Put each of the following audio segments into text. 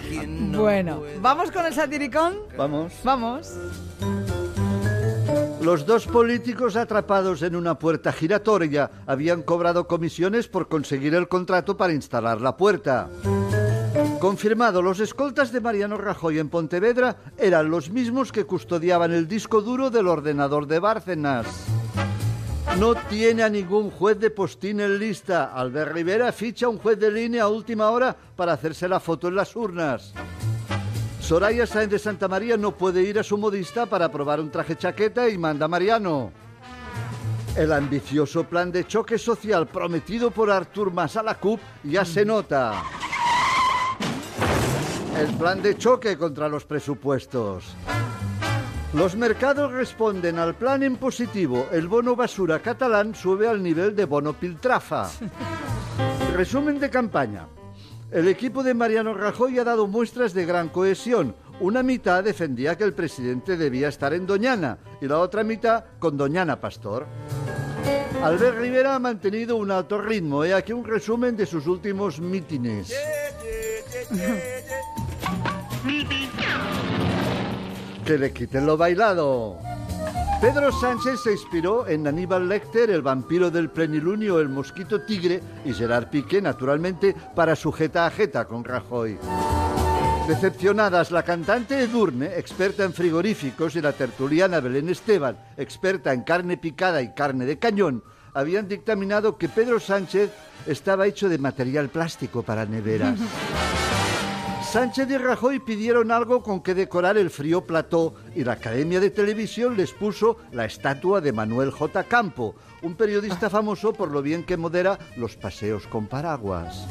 Bueno, ¿vamos con el satiricón? Vamos. Vamos. Los dos políticos atrapados en una puerta giratoria habían cobrado comisiones por conseguir el contrato para instalar la puerta. Confirmado, los escoltas de Mariano Rajoy en Pontevedra eran los mismos que custodiaban el disco duro del ordenador de Bárcenas. No tiene a ningún juez de postín en lista. Albert Rivera ficha un juez de línea a última hora para hacerse la foto en las urnas. Soraya Sáenz de Santa María no puede ir a su modista para probar un traje chaqueta y manda a Mariano. El ambicioso plan de choque social prometido por Artur Mas a la CUP ya se nota. El plan de choque contra los presupuestos. Los mercados responden al plan en positivo. El bono basura catalán sube al nivel de bono piltrafa. Resumen de campaña. El equipo de Mariano Rajoy ha dado muestras de gran cohesión. Una mitad defendía que el presidente debía estar en Doñana y la otra mitad con Doñana Pastor. Albert Rivera ha mantenido un alto ritmo. He aquí un resumen de sus últimos mítines. Que le quiten lo bailado. Pedro Sánchez se inspiró en Aníbal Lecter, el vampiro del plenilunio, el mosquito tigre y Gerard Piqué, naturalmente, para su jeta a jeta con Rajoy. Decepcionadas, la cantante Edurne, experta en frigoríficos, y la tertuliana Belén Esteban, experta en carne picada y carne de cañón, habían dictaminado que Pedro Sánchez estaba hecho de material plástico para neveras. Sánchez y Rajoy pidieron algo con que decorar el frío plató y la Academia de Televisión les puso la estatua de Manuel J. Campo, un periodista famoso por lo bien que modera los paseos con paraguas.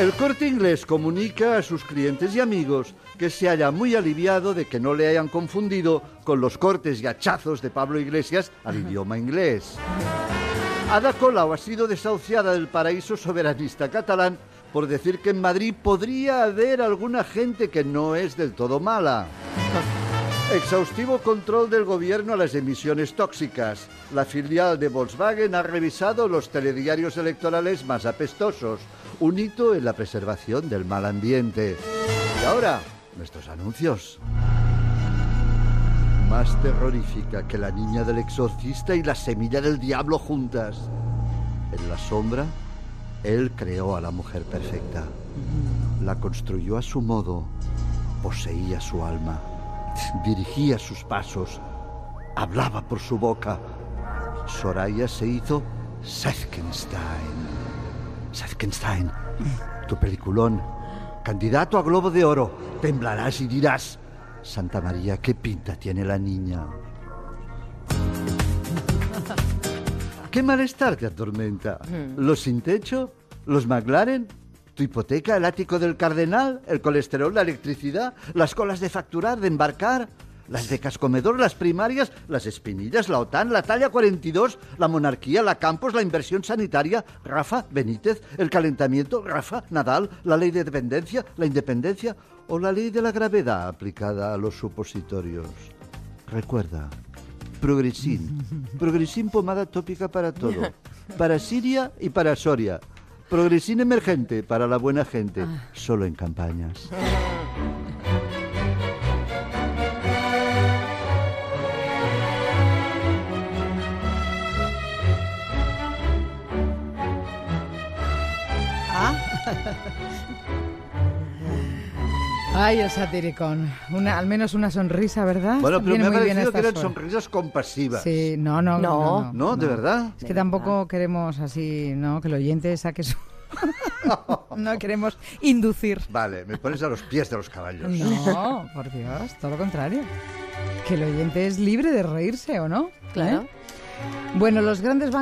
El corte inglés comunica a sus clientes y amigos que se halla muy aliviado de que no le hayan confundido con los cortes y hachazos de Pablo Iglesias al idioma inglés. Ada Colau ha sido desahuciada del paraíso soberanista catalán por decir que en Madrid podría haber alguna gente que no es del todo mala. Exhaustivo control del gobierno a las emisiones tóxicas. La filial de Volkswagen ha revisado los telediarios electorales más apestosos, un hito en la preservación del mal ambiente. Y ahora, nuestros anuncios. Más terrorífica que la niña del exorcista y la semilla del diablo juntas. En la sombra, él creó a la mujer perfecta. La construyó a su modo, poseía su alma, dirigía sus pasos, hablaba por su boca. Soraya se hizo Sethkenstein. Sethkenstein, tu peliculón, candidato a Globo de Oro. Temblarás y dirás, Santa María, ¿qué pinta tiene la niña? ¿Qué malestar te atormenta? ¿Los sin techo? ¿Los McLaren? ¿Tu hipoteca? ¿El ático del cardenal? ¿El colesterol? ¿La electricidad? ¿Las colas de facturar? ¿De embarcar? ¿Las becas comedor? ¿Las primarias? ¿Las espinillas? ¿La OTAN? ¿La talla 42? ¿La monarquía? ¿La Campos? ¿La inversión sanitaria? ¿Rafa? ¿Benítez? ¿El calentamiento? ¿Rafa? ¿Nadal? ¿La ley de dependencia? ¿La independencia? ¿O la ley de la gravedad aplicada a los supositorios? Recuerda, Progresin. Progresin pomada tópica para todo. Para Siria y para Soria. Progresin emergente para la buena gente. Solo en campañas. Ay, el satiricón. Una, al menos una sonrisa, ¿verdad? Bueno, pero Viene me ha parecido que eran sonrisas compasivas. Sí, no, no, no. No. ¿No? ¿De verdad? Es que tampoco queremos así, ¿no? Que el oyente saque su... no queremos inducir. Vale, me pones a los pies de los caballos. No, por Dios, todo lo contrario. Que el oyente es libre de reírse, ¿o no? Claro. ¿Eh? Bueno, los grandes